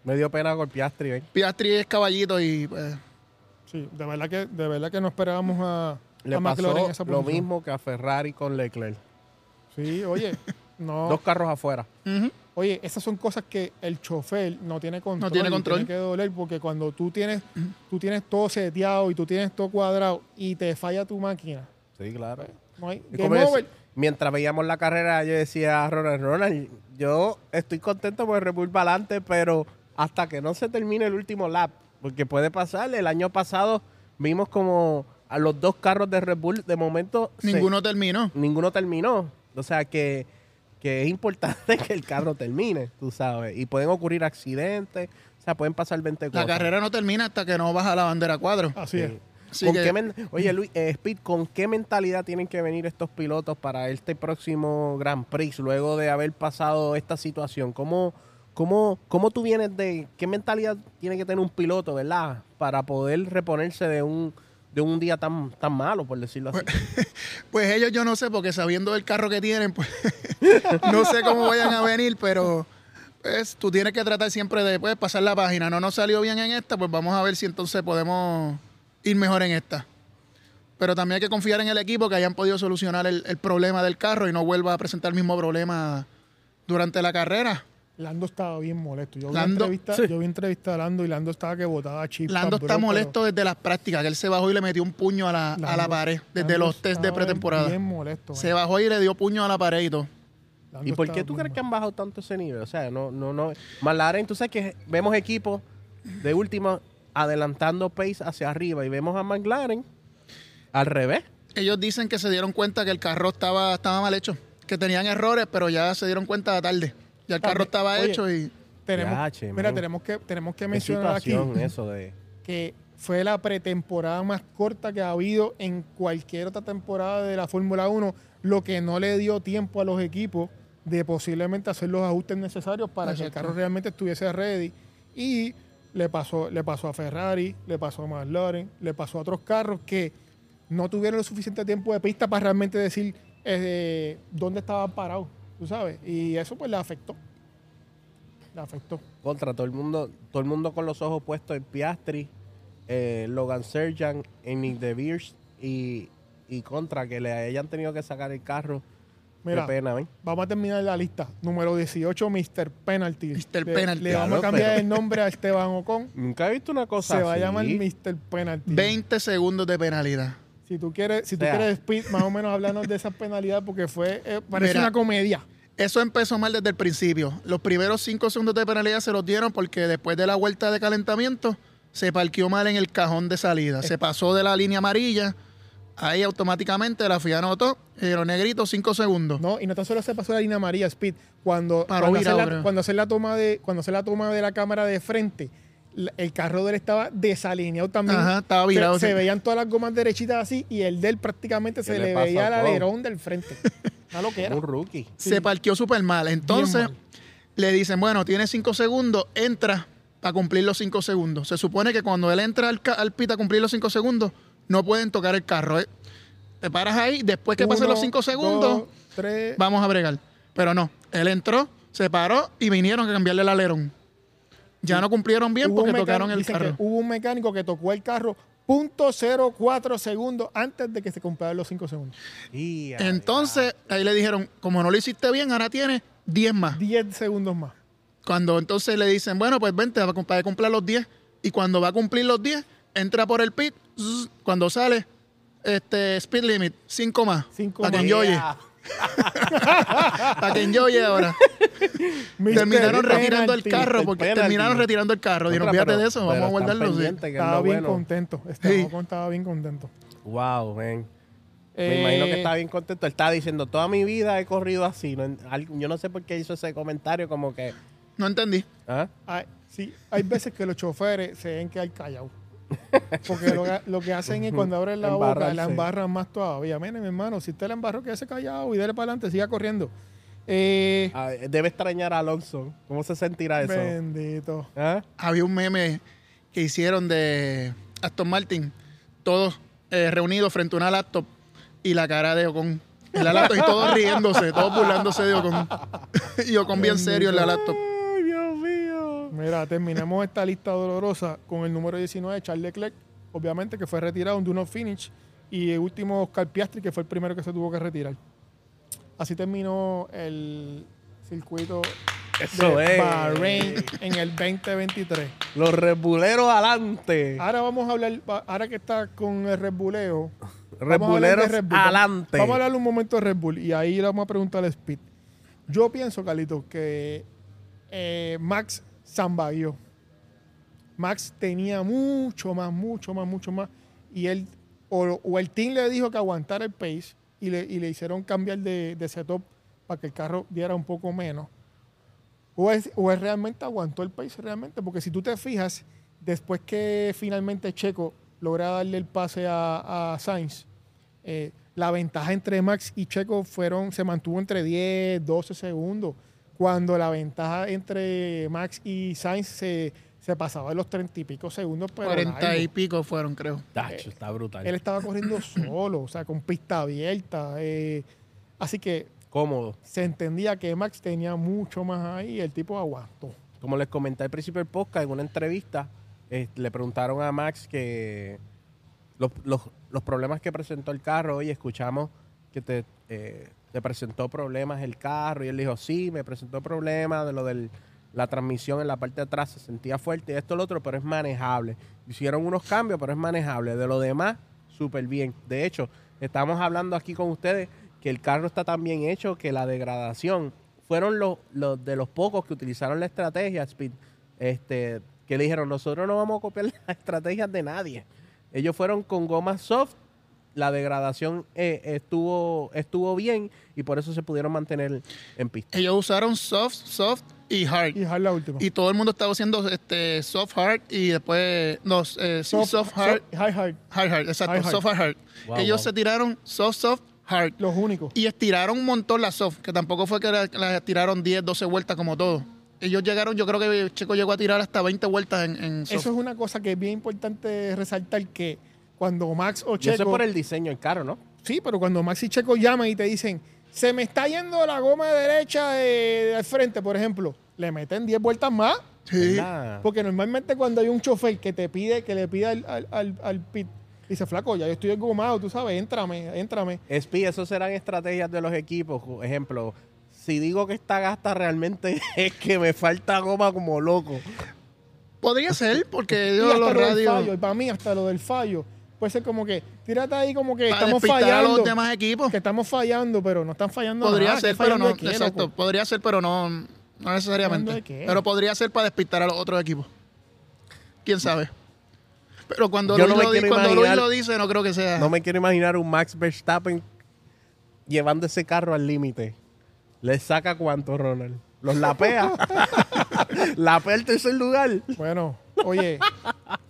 Me dio pena con Piastri, ¿eh? Piastri es caballito y pues, Sí, de verdad que, de verdad que no esperábamos a, Le a McLaren en pasó esa lo mismo que a Ferrari con Leclerc. Sí, oye, (laughs) no. Dos carros afuera. Oye, esas son cosas que el chofer no tiene control. tiene y control. Tiene que doler porque cuando tú tienes, tú tienes todo seteado y tú tienes todo cuadrado y te falla tu máquina, Sí, claro. no hay game over. mientras veíamos la carrera, yo decía a Ronald, Ronald, yo estoy contento por Red Bull para adelante, pero hasta que no se termine el último lap, porque puede pasar, el año pasado vimos como a los dos carros de Red Bull, de momento se- ninguno terminó. ninguno terminó. O sea que, que es importante (laughs) que el carro termine, tú sabes. Y pueden ocurrir accidentes, o sea, pueden pasar 20 La carrera no termina hasta que no baja la bandera cuadro. Así Sí. es. Así ¿Con que- qué men- Oye, Luis, eh, Speed, ¿con qué mentalidad tienen que venir estos pilotos para este próximo Grand Prix luego de haber pasado esta situación? ¿Cómo, cómo, cómo tú vienes de qué mentalidad tiene que tener un piloto, verdad, para poder reponerse de un de un día tan tan malo, por decirlo así? (laughs) Pues ellos yo no sé, porque sabiendo el carro que tienen, pues (laughs) no sé cómo vayan a venir, pero pues, tú tienes que tratar siempre de pues, pasar la página. No nos salió bien en esta, pues vamos a ver si entonces podemos ir mejor en esta. Pero también hay que confiar en el equipo que hayan podido solucionar el, el problema del carro y no vuelva a presentar el mismo problema durante la carrera. Lando estaba bien molesto. Yo vi, Lando- entrevista, sí. yo vi entrevista a Lando y Lando estaba que botaba chispas. Lando bro, está pero molesto desde las prácticas, que él se bajó y le metió un puño a la, a la pared, desde Lando los test de pretemporada. Bien molesto. Se man. bajó y le dio puño a la pared y todo. Lando ¿Y por qué tú crees que han bajado tanto ese nivel? O sea, no, no, no. McLaren, tú sabes que vemos equipos de última adelantando pace hacia arriba y vemos a McLaren al revés. Ellos dicen que se dieron cuenta que el carro estaba, estaba mal hecho, que tenían errores, pero ya se dieron cuenta tarde. Ya el carro estaba oye, hecho y Tenemos, Yache, mira, man. tenemos que, tenemos que mencionar aquí eso de... que fue la pretemporada más corta que ha habido en cualquier otra temporada de la Fórmula 1, lo que no le dio tiempo a los equipos de posiblemente hacer los ajustes necesarios para que el carro realmente estuviese ready. Y le pasó, le pasó a Ferrari, le pasó a McLaren, le pasó a otros carros que no tuvieron lo suficiente tiempo de pista para realmente decir eh, dónde estaban parados, tú sabes. Y eso pues le afectó. Le afectó. Contra todo el mundo, todo el mundo con los ojos puestos en Piastri, eh, Logan Serjan, en Nick De Beers y, y contra que le hayan tenido que sacar el carro. Mira, Qué pena, ¿ven? Vamos a terminar la lista. Número 18, Mr. Penalty. Mr. Le- Penalty. Le, vamos Claro, a cambiar pero- el nombre a Esteban Ocon. (laughs) Nunca he visto una cosa Se va a así. llamar Mr. Penalty. 20 segundos de penalidad. Si tú quieres, si tú O sea. quieres, Speed, más o menos hablarnos de esa penalidad porque fue, eh, parece Mira. una comedia. Eso empezó mal desde el principio. Los primeros 5 segundos de penalidad se los dieron porque después de la vuelta de calentamiento se parqueó mal en el cajón de salida. Se pasó de la línea amarilla. Ahí automáticamente la FIA anotó. Pero negrito, 5 segundos. No, y no tan solo se pasó la línea María Speed. Cuando, Paró cuando, hacer la, cuando hacer la toma de, cuando hacer la toma de la cámara de frente, el carro de él estaba desalineado también. Ajá, estaba virado, Se, se veían todas las gomas derechitas así y el de él prácticamente se ¿Qué le, veía el alerón del frente. (laughs) Una loquera. Un rookie. Se parqueó súper mal. Entonces mal. le dicen, bueno, tiene 5 segundos, entra a cumplir los 5 segundos. Se supone que cuando él entra al, al pit a cumplir los 5 segundos, no pueden tocar el carro. ¿eh? Te paras ahí, después que pasen los 5 segundos, dos, tres. vamos a bregar. Pero no, él entró, se paró y vinieron a cambiarle el alerón. Ya no cumplieron bien porque mecánico- tocaron el carro. hubo un mecánico que tocó el carro .04 segundos antes de que se cumplieran los 5 segundos. Y, Entonces, ahí le dijeron, como no lo hiciste bien, ahora tienes 10 más. 10 segundos más. Cuando entonces le dicen, bueno, pues vente para cumplir los 10. Y cuando va a cumplir los 10, entra por el pit. zzz, Cuando sale, este speed limit, 5 más. Cinco para que más. (laughs) Para que enjoye ahora. terminaron retirando el carro, porque terminaron retirando el carro. Dijeron, fíjate de eso, pero vamos a guardarlo. sí". Estaba bien bueno. contento. Sí. Estaba bien contento. Wow, man. Eh, Me imagino que está bien contento. Él está diciendo, toda mi vida he corrido así. No en- al- yo no sé por qué hizo ese comentario como que... No entendí. ¿ah? Hay, sí, hay veces que los choferes se ven que hay callados. (laughs) Porque lo, que- lo que hacen es cuando abren la boca, la embarran más todavía. Miren, mi hermano, si usted la embarró, quédese callado y dele para adelante, siga corriendo. Eh, Ah, debe extrañar a Alonso. ¿Cómo se sentirá eso? bendito. ¿Ah? Había un meme que hicieron de Aston Martin, todos eh, reunidos frente a una laptop y la cara de Ocon. En la laptop y todos riéndose, todos burlándose de Ocon. (laughs) y Ocon bien serio en la laptop. Mira, terminamos (laughs) esta lista dolorosa con el número 19, Charles Leclerc, obviamente que fue retirado de uno finish, y el último Oscar Piastri, que fue el primero que se tuvo que retirar. Así terminó el circuito Eso de es. Bahrein en el 2023. Los rebuleros adelante. Ahora vamos a hablar, ahora que está con el Red Bulleo, Red Bull. adelante. Vamos a hablar un momento de Red Bull y ahí le vamos a preguntar a Speed. Yo pienso, Carlito, que eh, Max zambaguió. Max tenía mucho más, mucho más, mucho más. Y él, o, el team le dijo que aguantara el pace y le, hicieron cambiar de, de setup para que el carro diera un poco menos. O es, realmente aguantó el pace realmente, porque si tú te fijas, después que finalmente Checo logra darle el pase a, a Sainz, eh, la ventaja entre Max y Checo fueron, se mantuvo entre 10, 12 segundos, cuando la ventaja entre Max y Sainz se, se pasaba de los 30 y pico segundos. Pero 40 largo. y pico fueron, creo. Tacho, está brutal. Él estaba corriendo (clears throat) solo, o sea, con pista abierta. eh, así que Cómodo. se entendía que Max tenía mucho más ahí y el tipo aguantó. Como les comenté al principio del podcast, en una entrevista, eh, le preguntaron a Max que los, los- los problemas que presentó el carro, oye, escuchamos que te, eh, te presentó problemas el carro, y él dijo, sí, me presentó problemas de lo de la transmisión en la parte de atrás, se sentía fuerte, esto, lo otro, pero es manejable. Hicieron unos cambios, pero es manejable. De lo demás, súper bien. De hecho, estamos hablando aquí con ustedes que el carro está tan bien hecho que la degradación fueron los, los de los pocos que utilizaron la estrategia, Speed, este, que le dijeron, nosotros no vamos a copiar (laughs) las estrategias de nadie. Ellos fueron con goma soft, la degradación eh, estuvo, estuvo bien y por eso se pudieron mantener en pista. Ellos usaron soft, soft y hard. Y hard la última. Y todo el mundo estaba haciendo este soft hard y después no, eh, sí, soft, hard, so- high hard. hard hard, exacto, Hard, hard. soft hard. hard. Wow, Ellos wow. se tiraron soft soft hard Los únicos. y estiraron un montón la soft, que tampoco fue que la, la tiraron 10, 12 vueltas como todo. Ellos llegaron, yo creo que Checo llegó a tirar hasta 20 vueltas en, en soft. Eso es una cosa que es bien importante resaltar que cuando Max o Y eso es Checo... por el diseño del carro, ¿no? Sí, pero cuando Max y Checo llaman y te dicen, se me está yendo la goma derecha de, del frente, por ejemplo, le meten 10 vueltas más. Sí. Porque normalmente cuando hay un chofer que te pide, que le pide al, al, al, al pit, dice, flaco, ya yo estoy engomado, tú sabes, éntrame, éntrame. Espi, eso serán estrategias de los equipos. Por Ejemplo, si digo que esta gasta realmente (laughs) es que me falta goma como loco. Podría ser, porque Y ellos hasta los radios fallo, y para mí hasta lo del fallo, puede ser como que, tírate ahí como que para estamos despistar a fallando. los demás equipos. Que estamos fallando, pero no están fallando Podría nada. ser, ¿Están pero no. fallando qué, exacto, loco? podría ser, pero no, no ¿Fallando necesariamente. Pero podría ser para despistar a los otros equipos. ¿Quién sabe? Pero cuando, Luis, no lo, cuando Luis lo dice, no creo que sea. No me quiero imaginar un Max Verstappen llevando ese carro al límite. ¿Le saca cuánto, Ronald? ¿Los lapea? (laughs) ¿Lapea el tercer lugar? Bueno, oye,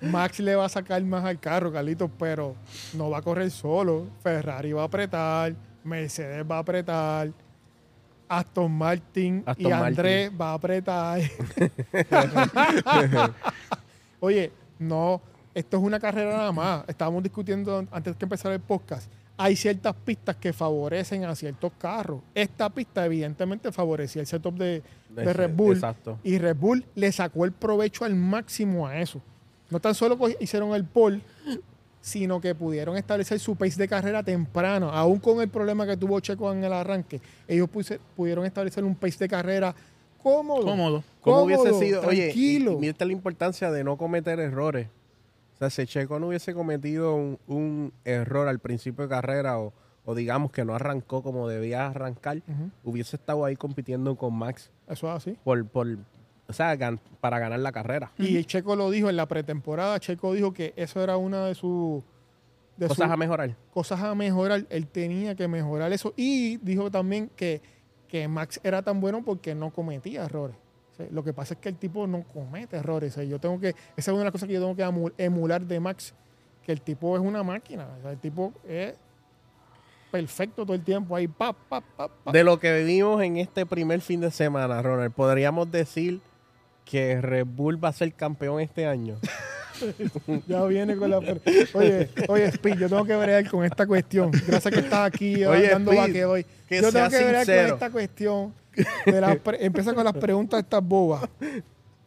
Max le va a sacar más al carro, Carlitos, pero no va a correr solo. Ferrari va a apretar, Mercedes va a apretar, Aston Martin y Andrés va a apretar. (laughs) oye, no, esto es una carrera nada más. Estábamos discutiendo antes que empezara el podcast. Hay ciertas pistas que favorecen a ciertos carros. Esta pista evidentemente favorecía el setup de, de Red Bull. Exacto. Y Red Bull le sacó el provecho al máximo a eso. No tan solo hicieron el pole, sino que pudieron establecer su pace de carrera temprano, aún con el problema que tuvo Checo en el arranque. Ellos pudieron establecer un pace de carrera cómodo. Cómodo. ¿Cómo hubiese sido? Oye, y, tranquilo. y mírate la importancia de no cometer errores. O sea, si Checo no hubiese cometido un, un error al principio de carrera o, o digamos que no arrancó como debía arrancar, hubiese estado ahí compitiendo con Max Eso es así. por, por o sea, gan- para ganar la carrera. Y Checo lo dijo en la pretemporada. Checo dijo que eso era una de sus de Cosas a mejorar. cosas a mejorar. Él tenía que mejorar eso. Y dijo también que, que Max era tan bueno porque no cometía errores. Sea, lo que pasa es que el tipo no comete errores. Yo tengo que, esa es una de las cosas que yo tengo que emu- emular de Max, que el tipo es una máquina. O sea, el tipo es perfecto todo el tiempo ahí. Pa, pa, pa, pa. De lo que vivimos en este primer fin de semana, Ronald, podríamos decir que Red Bull va a ser campeón este año. (laughs) Ya viene con la... Oye, oye, Speed, yo tengo que bregar con esta cuestión. Gracias que estás aquí Oye, dando Speed, vaque hoy. que yo tengo que bregar con esta cuestión. De las pre- empieza con las preguntas estas bobas.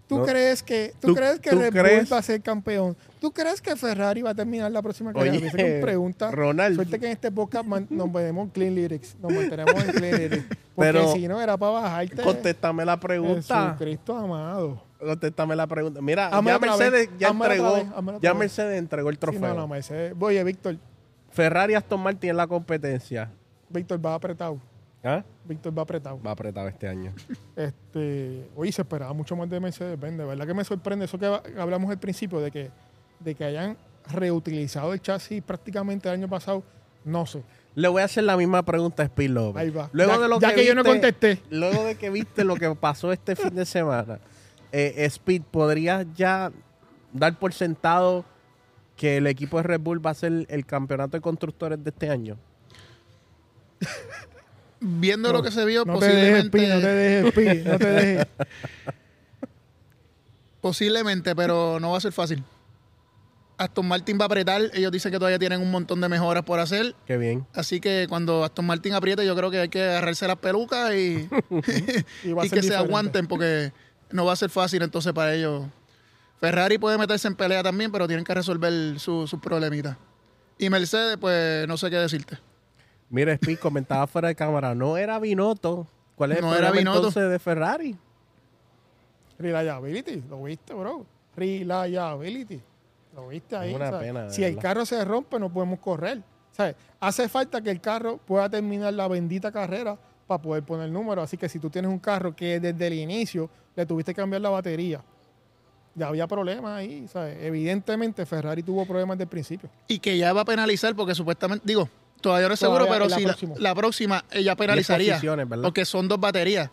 ¿Tú No. crees que, tú, ¿Tú- crees que tú Red crees? Va a ser campeón? ¿Tú crees que Ferrari va a terminar la próxima carrera? Oye, Dice que pregunta. Ronald. Suerte que en este podcast man- nos mantenemos clean lyrics. Nos mantenemos en clean lyrics. (laughs) Porque Pero- si no, era para bajarte. Contéstame la pregunta. Jesucristo amado. Contéstame la pregunta. Mira, Házmela ya Mercedes ya házmela entregó, vez, ya. Mercedes entregó el Sí, trofeo. no, no, Mercedes. Oye, Víctor. Ferrari Aston Martin en la competencia. Víctor va apretado. ¿Ah? Víctor va apretado. Va apretado este año. Este, oye, se esperaba mucho más de Mercedes Benz. De verdad que me sorprende eso que hablamos al principio de que, de que hayan reutilizado el chasis prácticamente el año pasado. No sé. Le voy a hacer la misma pregunta a Speed López. Ahí va. Luego Ya- de lo ya que yo no viste- contesté. Luego de que viste lo que pasó este (laughs) fin de semana, eh, Speed, ¿podrías ya dar por sentado que el equipo de Red Bull va a ser el campeonato de constructores de este año? (laughs) Viendo lo que se vio, No te dejes, posiblemente, Pi, no te dejes, Pi, no te dejes. (laughs) posiblemente, pero no va a ser fácil. Aston Martin va a apretar. Ellos dicen que todavía tienen un montón de mejoras por hacer. Qué bien. Así que cuando Aston Martin apriete, yo creo que hay que agarrarse las pelucas y, (laughs) Y va a y ser que se aguanten porque no va a ser fácil entonces para ellos. Ferrari puede meterse en pelea también, pero tienen que resolver su- sus problemitas. Y Mercedes, pues no sé qué decirte. Mira, Speed comentaba fuera de cámara, no era Binotto. ¿Cuál es el No era Binotto. entonces de Ferrari? Reliability, lo viste, bro. Reliability. Lo viste ahí. Es una ¿sabes? pena, si el carro se rompe, no podemos correr. ¿sabes? Hace falta que el carro pueda terminar la bendita carrera para poder poner el número. Así que si tú tienes un carro que desde el inicio le tuviste que cambiar la batería, ya había problemas ahí. ¿sabes? Evidentemente Ferrari tuvo problemas desde el principio. Y que ya va a penalizar porque supuestamente, digo, todavía no es seguro, pero la si la, próxima. la próxima ella penalizaría. Porque son dos baterías.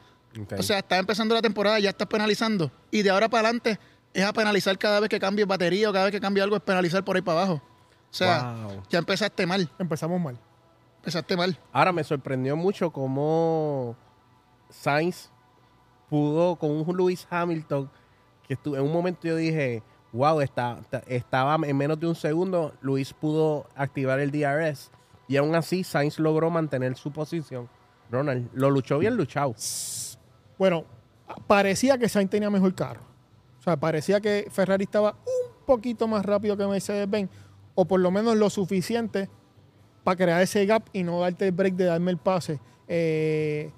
O sea, está empezando la temporada, ya estás penalizando. Y de ahora para adelante es a penalizar cada vez que cambies batería o cada vez que cambie algo, es penalizar por ahí para abajo. O sea, Wow. ya empezaste mal. Empezamos mal. Empezaste mal. Ahora me sorprendió mucho cómo Sainz pudo con un Lewis Hamilton que estuvo, en un momento yo dije, wow, está, está- estaba en menos de un segundo, Luis pudo activar el DRS y aún así Sainz logró mantener su posición. Ronald, lo luchó bien luchado. Bueno, parecía que Sainz tenía mejor carro. O sea, parecía que Ferrari estaba un poquito más rápido que Mercedes-Benz, o por lo menos lo suficiente para crear ese gap y no darte el break de darme el pase. Eh,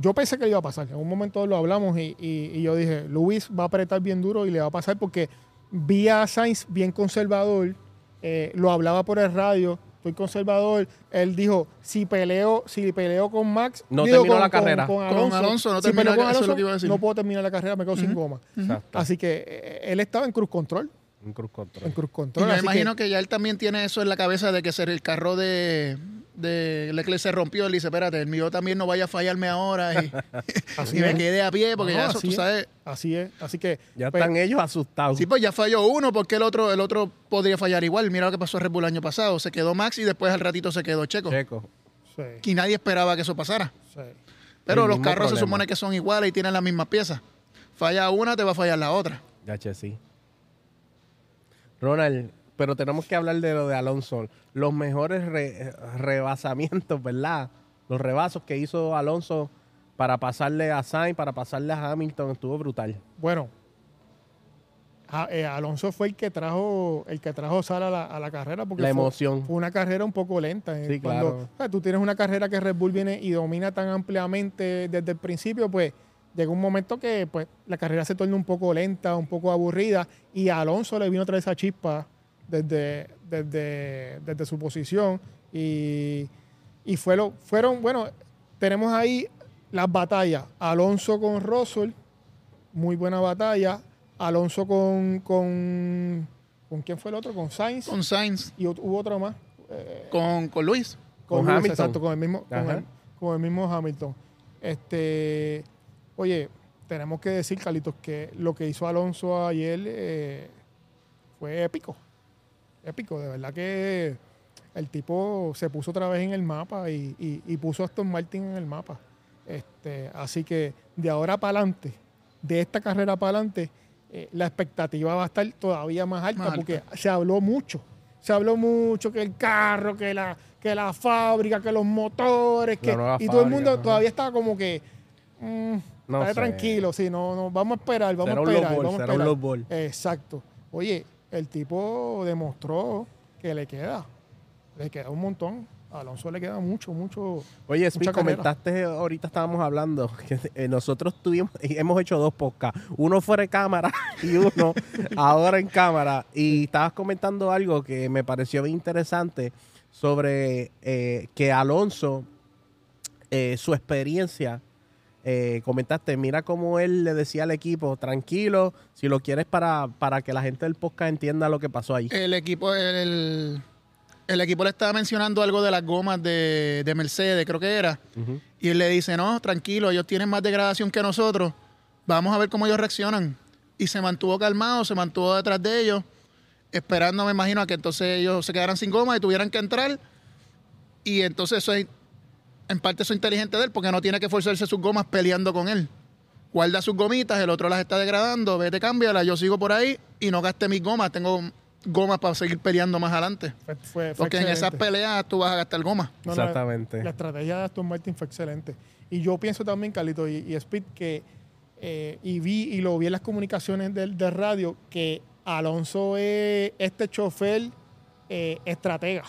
yo pensé que le iba a pasar. En un momento lo hablamos y, yo dije, Luis va a apretar bien duro y le va a pasar porque vi a Sainz bien conservador. eh, lo hablaba por el radio. Estoy conservador. Él dijo, si peleo, si peleo con Max, No digo, terminó la carrera. Con, Con Alonso, Alonso no si peleo con la- eso es lo Alonso, que iba a decir. no puedo terminar la carrera, me quedo sin goma. Exacto. Así que eh, él estaba en cruz control. Un cruz En control. cruz Y control. me así imagino que, ya él también tiene eso en la cabeza de que ser el carro de, de Leclerc se rompió. Él dice, espérate, el mío también no vaya a fallarme ahora y, (laughs) Así (laughs) y me es. quede a pie porque No, ya eso, tú es. sabes. Así es. Así que. Ya pues, están ellos asustados. Sí, pues ya falló uno porque el otro, el otro podría fallar igual. Mira lo que pasó a Red Bull el año pasado. Se quedó Max y después al ratito se quedó Checo. Checo. sí, Y nadie esperaba que eso pasara. sí. Pero El los carros se supone que son iguales y tienen las mismas piezas. Falla una, te va a fallar la otra. Ya, che, sí. Ronald, pero tenemos que hablar de lo de Alonso. Los mejores re- rebasamientos, ¿verdad? Los rebasos que hizo Alonso para pasarle a Sainz, para pasarle a Hamilton, estuvo brutal. Bueno, a- eh, Alonso fue el que trajo el que trajo sal a la, a la carrera porque La fue- emoción. Fue, una carrera un poco lenta. eh, Sí, cuando, claro. o sea, tú tienes una carrera que Red Bull viene y domina tan ampliamente desde el principio, pues llega un momento que pues la carrera se torna un poco lenta, un poco aburrida y a Alonso le vino a traer esa chispa desde, desde, desde su posición y, y fue lo, fueron, bueno, tenemos ahí las batallas. Alonso con Russell, muy buena batalla. Alonso con, con, ¿con quién fue el otro? Con Sainz. Con Sainz, y hubo otro más. eh, con, con Luis. Con Hamilton. Exacto, con el mismo, con Ajá. el, con el mismo Hamilton. Este, oye, tenemos que decir, Carlitos, que lo que hizo Alonso ayer eh, fue épico. Épico, de verdad que el tipo se puso otra vez en el mapa y, y- y puso a Aston Martin en el mapa. Este, así que de ahora para adelante, de esta carrera para adelante, eh, la expectativa va a estar todavía más alta, Más alta. porque se habló mucho. Se habló mucho que el carro, que la, que la fábrica, que los motores, que, y todo el mundo todavía está como que mm, sé. tranquilo, sí, no, no, vamos a esperar, vamos Será a un esperar. low ball, vamos a será un esperar. Exacto. Oye, el tipo demostró que le queda, le queda un montón. A Alonso le queda mucho, mucho. Oye, carrera. comentaste, ahorita estábamos hablando, (laughs) que eh, nosotros tuvimos, hemos hecho dos podcasts, uno fuera de cámara (laughs) y uno ahora en cámara, y estabas comentando algo que me pareció bien interesante sobre eh, que Alonso, eh, su experiencia, eh, comentaste, mira cómo él le decía al equipo, tranquilo, si lo quieres para, para que la gente del podcast entienda lo que pasó ahí. El equipo, el, el equipo le estaba mencionando algo de las gomas de, de Mercedes, creo que era. Y él le dice, no, tranquilo, ellos tienen más degradación que nosotros. Vamos a ver cómo ellos reaccionan. Y se mantuvo calmado, se mantuvo detrás de ellos, esperando, me imagino, a que entonces ellos se quedaran sin goma y tuvieran que entrar. Y entonces eso es, en parte eso es inteligente de él, porque no tiene que forzarse sus gomas peleando con él. Guarda sus gomitas, el otro las está degradando, vete, cámbialas, yo sigo por ahí y no gaste mis gomas, tengo gomas para seguir peleando más adelante. Fue, Porque en esas peleas tú vas a gastar gomas. No, Exactamente. La estrategia de Aston Martin fue excelente. Y yo pienso también, Carlito y, y Speed, que eh, y vi y lo vi en las comunicaciones del, del radio, que Alonso es este chofer eh, estratega.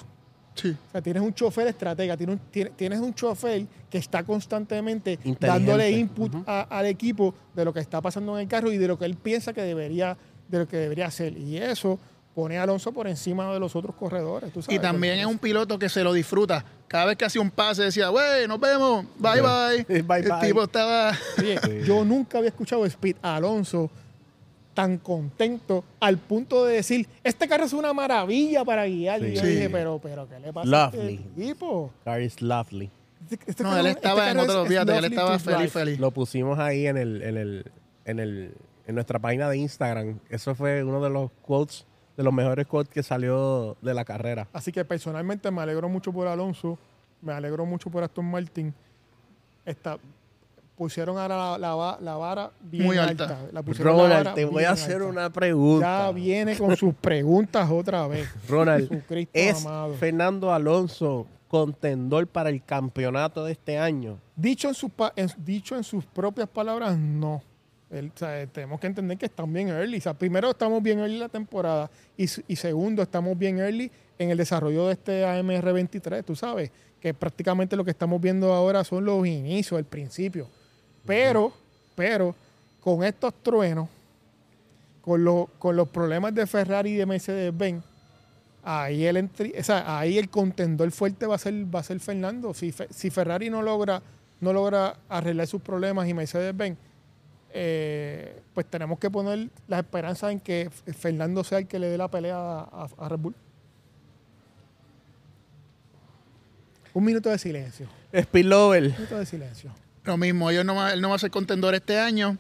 Sí. O sea, tienes un chofer estratega, tienes un, tiene- tienes un chofer que está constantemente dándole input a- al equipo de lo que está pasando en el carro y de lo que él piensa que debería, de lo que debería hacer. Y eso, pone a Alonso por encima de los otros corredores. tú sabes, Y también es un piloto que se lo disfruta. Cada vez que hacía un pase decía, wey, nos vemos, bye bye. (laughs) Bye, El tipo estaba... Oye, yo nunca había escuchado a Speed Alonso tan contento al punto de decir, este carro es una maravilla para guiar. Sí. Y yo Sí. dije, pero, pero, ¿qué le pasa a Lovely. este tipo? Car is lovely. Este- este No, carro- él este estaba en carro otro, es- fíjate, es él estaba feliz, drive. feliz. Lo pusimos ahí en el, en el, en el, en nuestra página de Instagram. Eso fue uno de los quotes, de los mejores quotes que salió de la carrera. Así que personalmente me alegro mucho por Alonso, me alegro mucho por Aston Martin. Esta, pusieron ahora la, la va- la vara bien Muy alta. alta. La pusieron la Ronald, vara te voy a hacer alta. una pregunta. Ya viene con sus preguntas otra vez. (laughs) Ronald, ¿es amado. Fernando Alonso contendor para el campeonato de este año? Dicho en, sus pa- en- dicho en sus propias palabras, no. Él, o sea, tenemos que entender que están bien early. O sea, primero, estamos bien early en la temporada. Y, y segundo, estamos bien early en el desarrollo de este AMR23. Tú sabes que prácticamente lo que estamos viendo ahora son los inicios, el principio. Pero, pero, con estos truenos, con, lo- con los problemas de Ferrari y de Mercedes-Benz, ahí el, o sea, ahí el contendor fuerte va a ser, va a ser Fernando. Si, Fe- si Ferrari no logra, no logra arreglar sus problemas y Mercedes-Benz, eh, pues tenemos que poner las esperanzas en que Fernando sea el que le dé la pelea a, a- Red Bull. Un minuto de silencio. Speed Lover. Un minuto de silencio. Lo mismo, ellos no va- él no va a ser contendor este año,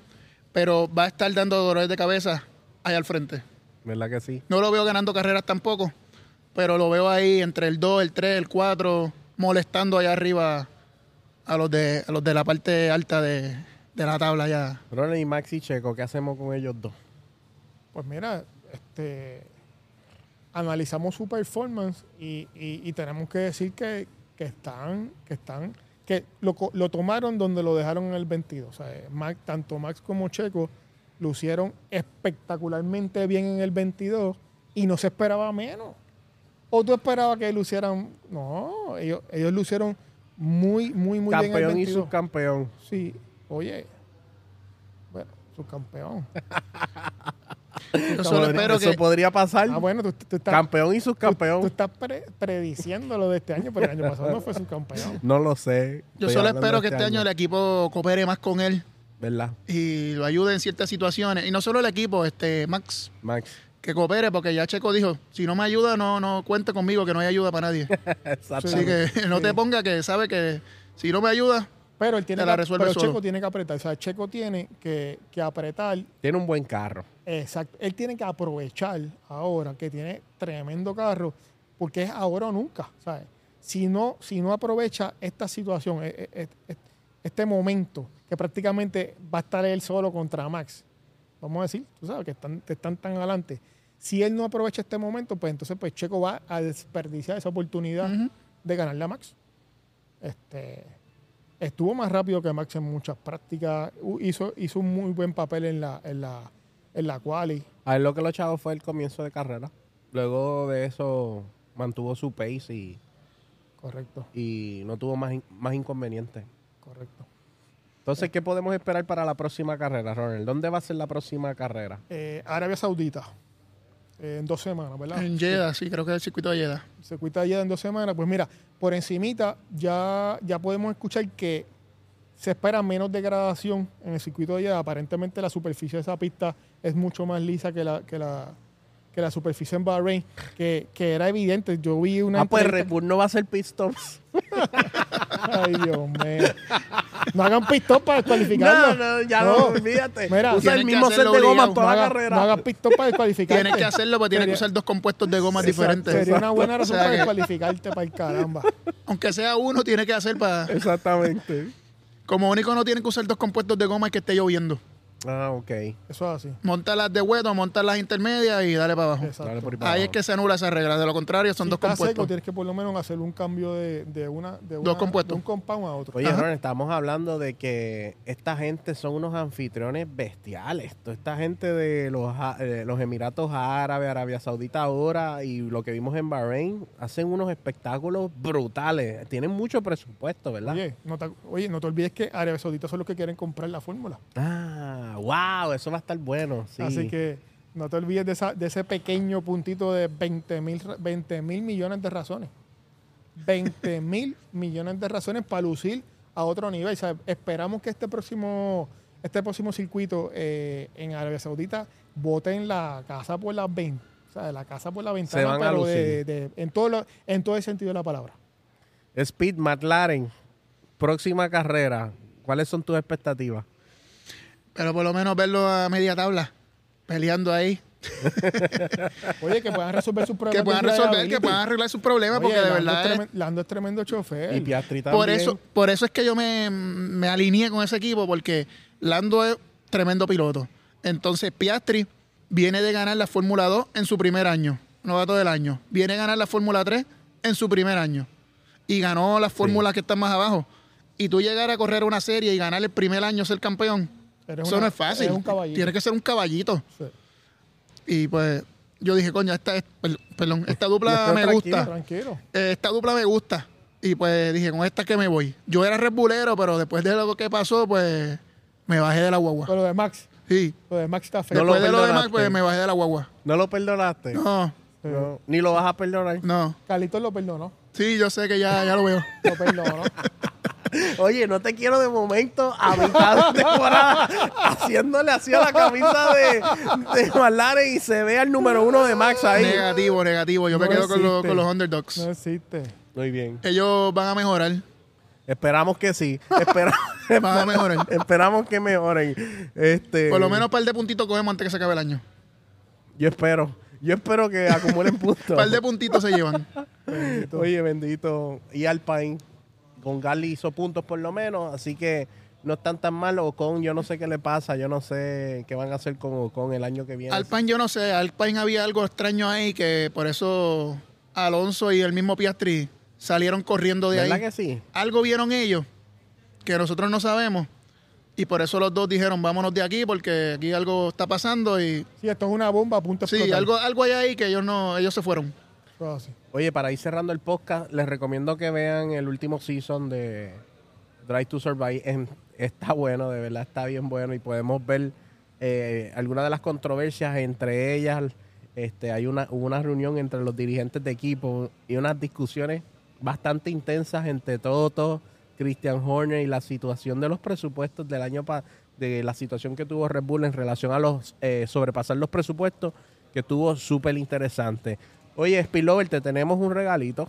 pero va a estar dando dolores de cabeza ahí al frente. ¿Verdad que sí? No lo veo ganando carreras tampoco, pero lo veo ahí entre el 2, el 3, el 4, molestando allá arriba a los de, a los de la parte alta de, de la tabla ya. Ronald y Maxi Checo, ¿qué hacemos con ellos dos? Pues mira, este, analizamos su performance y, y- y tenemos que decir que, que están, que están, que lo, lo tomaron donde lo dejaron en el 22. O sea, eh, Max- tanto Max como Checo lucieron espectacularmente bien en el 22 y no se esperaba menos. ¿O tú esperabas que lucieran? No, ellos, ellos lucieron muy, muy, muy bien en el Campeón y 22. subcampeón. Sí, oye, bueno, subcampeón. (laughs) Yo solo espero Eso que podría pasar. Ah, bueno, tú, tú estás, Campeón y subcampeón. tú estás pre- prediciendo lo de este año, pero el año pasado no fue subcampeón. (laughs) No lo sé. yo solo espero que este año el equipo coopere más con él ¿Verdad, y lo ayude en ciertas situaciones. Y no solo el equipo, este Max, Max? que coopere, porque ya Checo dijo, si no me ayuda, no, no cuente conmigo, que no hay ayuda para nadie. (laughs) Exacto. Así que (laughs) no te ponga que sabe que si no me ayuda, Pero él tiene Te la que, pero. Checo tiene que apretar. O sea, Checo tiene que, que apretar. Tiene un buen carro. Exacto. Él tiene que aprovechar ahora que tiene tremendo carro, porque es ahora o nunca. ¿sabes? Si no, si no aprovecha esta situación, e- e- e- este momento, que prácticamente va a estar él solo contra Max, vamos a decir, tú sabes, que están, que están tan adelante. Si él no aprovecha este momento, pues entonces pues Checo va a desperdiciar esa oportunidad de ganarle a Max. Este, estuvo más rápido que Max en muchas prácticas, hizo, hizo un muy buen papel en la, en la, en la quali. A él lo que lo echaba fue el comienzo de carrera. Luego de eso mantuvo su pace y, Correcto, y no tuvo más, más inconvenientes. correcto. Entonces, ¿qué podemos esperar para la próxima carrera, Ronald? ¿Dónde va a ser la próxima carrera? Eh, Arabia Saudita, eh, en dos semanas, ¿verdad? en Jeddah, sí, creo que es el circuito de Jeddah. circuito de allá en dos semanas, pues mira, por encimita ya, ya podemos escuchar que se espera menos degradación en el circuito de allá. Aparentemente la superficie de esa pista es mucho más lisa que la, que la, que la superficie en Bahrein, que, que era evidente. Yo vi una Ah, pues Red Bull no va a hacer pit stops. (laughs) Ay, Dios mío. No hagan pistón para descualificarlo. No, no, ya No. olvídate. Mira, Usa el mismo set de goma obligado. en toda no la carrera. no hagas pistón para (laughs) descualificarte. Tienes que hacerlo, porque tienes que usar dos compuestos de gomas diferentes. Sería una buena O razón sea para descualificarte para el caramba. Aunque sea uno, tiene que hacer para. Exactamente. Como único, no tienen que usar dos compuestos de goma y que esté lloviendo. Ah, ok. Eso es así. Monta las de huevo, monta las intermedias y dale para abajo. Exacto. Dale por ahí para Ahí es que se anula esa regla. De lo contrario, son si dos está seco, compuestos. tienes que por lo menos hacer un cambio de, de una, de una- compuestos. de un compound a otro. Oye. Ronald, estamos hablando de que esta gente son unos anfitriones bestiales. Toda esta gente de los, a- de los Emiratos Árabes, Arabia Saudita ahora y lo que vimos en Bahrein, hacen unos espectáculos brutales. Tienen mucho presupuesto, ¿verdad? Oye no, te, oye, no te olvides que Arabia Saudita son los que quieren comprar la fórmula. Ah, wow, eso va a estar bueno. Sí. Así que No te olvides de, esa- de ese pequeño puntito de 20 mil 20 mil millones de razones. 20 (laughs) mil millones de razones para lucir a otro nivel. O sea, esperamos que este próximo, este próximo circuito eh, en Arabia Saudita voten la casa por las 20. O sea, la casa por la ventana, van a pero de- lucir. de- en, todo lo- en todo el sentido de la palabra. Speed McLaren, próxima carrera. ¿Cuáles son tus expectativas? Pero por lo menos verlo a media tabla, peleando ahí. (laughs) Oye, que puedan resolver sus problemas. Que puedan resolver, que puedan arreglar sus problemas, Oye, porque de Lando verdad. es- Lando es tremendo chofer. Y Piastri también. por, eso, por eso es que yo me, me alineé con ese equipo, porque Lando es tremendo piloto. Entonces, Piastri viene de ganar la Fórmula 2 en su primer año, novato del año. Viene a ganar la Fórmula 3 en su primer año. Y ganó las fórmulas que están más abajo. Y tú llegar a correr una serie y ganar el primer año ser campeón, Eres eso una- no es fácil. un caballito. Tiene que ser un caballito. Sí. Y pues yo dije, coño, esta, es- per- perdón, esta dupla (laughs) me tranquilo, gusta. Tranquilo. Eh, esta dupla me gusta. Y pues dije, con esta que me voy. Yo era Red Bullero, pero después de lo que pasó, pues me bajé de la guagua. Pero lo de Max, Sí. lo de Max está feo. No lo Después de lo demás, perdonaste. pues me bajé de la guagua. ¿No lo perdonaste? No, No. Ni lo vas a perdonar. no. Carlitos lo perdonó. Sí, yo sé que ya, ya lo veo. Lo perdonó. (laughs) Oye, no te quiero de momento a mitad de temporada haciéndole así a la camisa de, de y se vea el número uno de Max ahí. negativo, negativo. Yo me quedo con, los- con los underdogs. No existe. Muy bien. Ellos van a mejorar. Esperamos que sí. Espera- (laughs) Van a mejorar. Esperamos que mejoren. Este, Por lo menos un par de puntitos cogemos antes que se acabe el año. Yo espero. Yo espero que acumulen (laughs) puntos. Un par de puntitos se llevan. Oye, bendito. Y Alpine. Con Gali hizo puntos por lo menos, así que no están tan mal. Ocon, yo no sé qué le pasa, yo no sé qué van a hacer con Ocon el año que viene. Alpine, yo no sé. Alpine había algo extraño ahí que por eso Alonso y el mismo Piastri salieron corriendo de ¿Verdad ahí. que sí? algo vieron ellos que nosotros no sabemos y por eso los dos dijeron vámonos de aquí porque aquí algo está pasando y Sí, esto es una bomba a punto de sí explotar. algo algo hay ahí que ellos no ellos se fueron Oye, para ir cerrando el podcast, les recomiendo que vean el último season de Drive to Survive. En- está bueno, de verdad está bien bueno y podemos ver eh, algunas de las controversias entre ellas. Este, hay una, hubo una reunión entre los dirigentes de equipo y unas discusiones bastante intensas entre Toto, Christian Horner y la situación de los presupuestos del año pa- de la situación que tuvo Red Bull en relación a los eh, sobrepasar los presupuestos, que estuvo súper interesante. Oye, Spillover, te tenemos un regalito.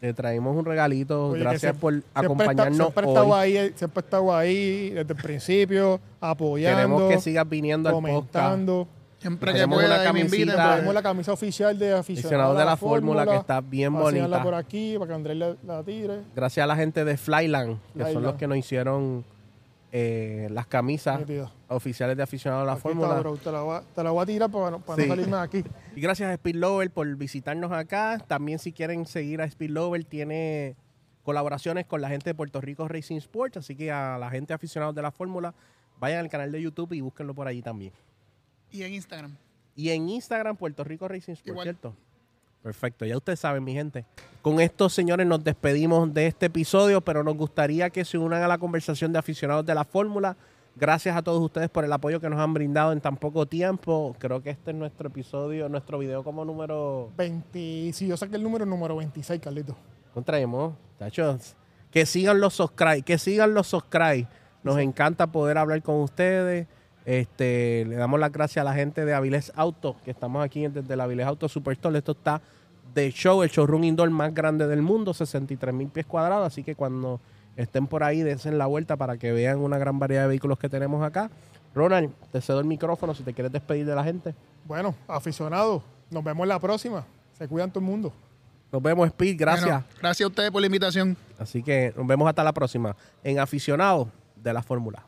Te traemos un regalito. Oye, que Gracias sie- por siempre está- acompañarnos Siempre he estado hoy. ahí, siempre he estado ahí desde el principio, apoyando, Queremos que sigas viniendo al podcast. comentando. siempre que pueda y me camisita. inviten Traemos pues, la camisa oficial de aficionado Aficionado de la fórmula, que está bien bonita. por aquí, para que Andrés la, la tire. Gracias a la gente de Flyland, que son Flyland. los que nos hicieron eh, las camisas Nítido. Oficiales de aficionados a la Aquí está, fórmula. bro, te, la voy a, te la voy a tirar para, no- para Sí. no salirme de aquí. (laughs) Y gracias a Speedlover por visitarnos acá. También si quieren seguir a Speedlover, tiene colaboraciones con la gente de Puerto Rico Racing Sports. Así que a la gente aficionados de la fórmula, vayan al canal de YouTube y búsquenlo por allí también. y en Instagram Y en Instagram, Puerto Rico Racing Sports, Igual. ¿cierto? Perfecto, ya ustedes saben, mi gente. Con esto, señores, nos despedimos de este episodio, pero nos gustaría que se unan a la conversación de aficionados de la fórmula. Gracias a todos ustedes por el apoyo que nos han brindado en tan poco tiempo. Creo que este es nuestro episodio, nuestro video como número 20, si yo saqué el número número 26, Carlito. Contraemos, tachos. Que sigan los subscribe, que sigan los subscribe. Nos encanta poder hablar con ustedes. Este, le damos las gracias a la gente de Avilés Auto, que estamos aquí desde la Avilés Auto Superstore. Esto está de show, el showroom indoor más grande del mundo, 63 mil pies cuadrados. Así que cuando estén por ahí, dense la vuelta para que vean una gran variedad de vehículos que tenemos acá. Ronald, te cedo el micrófono si te quieres despedir de la gente. Bueno, aficionados, nos vemos la próxima. Se cuidan todo el mundo. Nos vemos, Speed. Gracias. Bueno, gracias a ustedes por la invitación Así que nos vemos hasta la próxima en Aficionados de la Fórmula.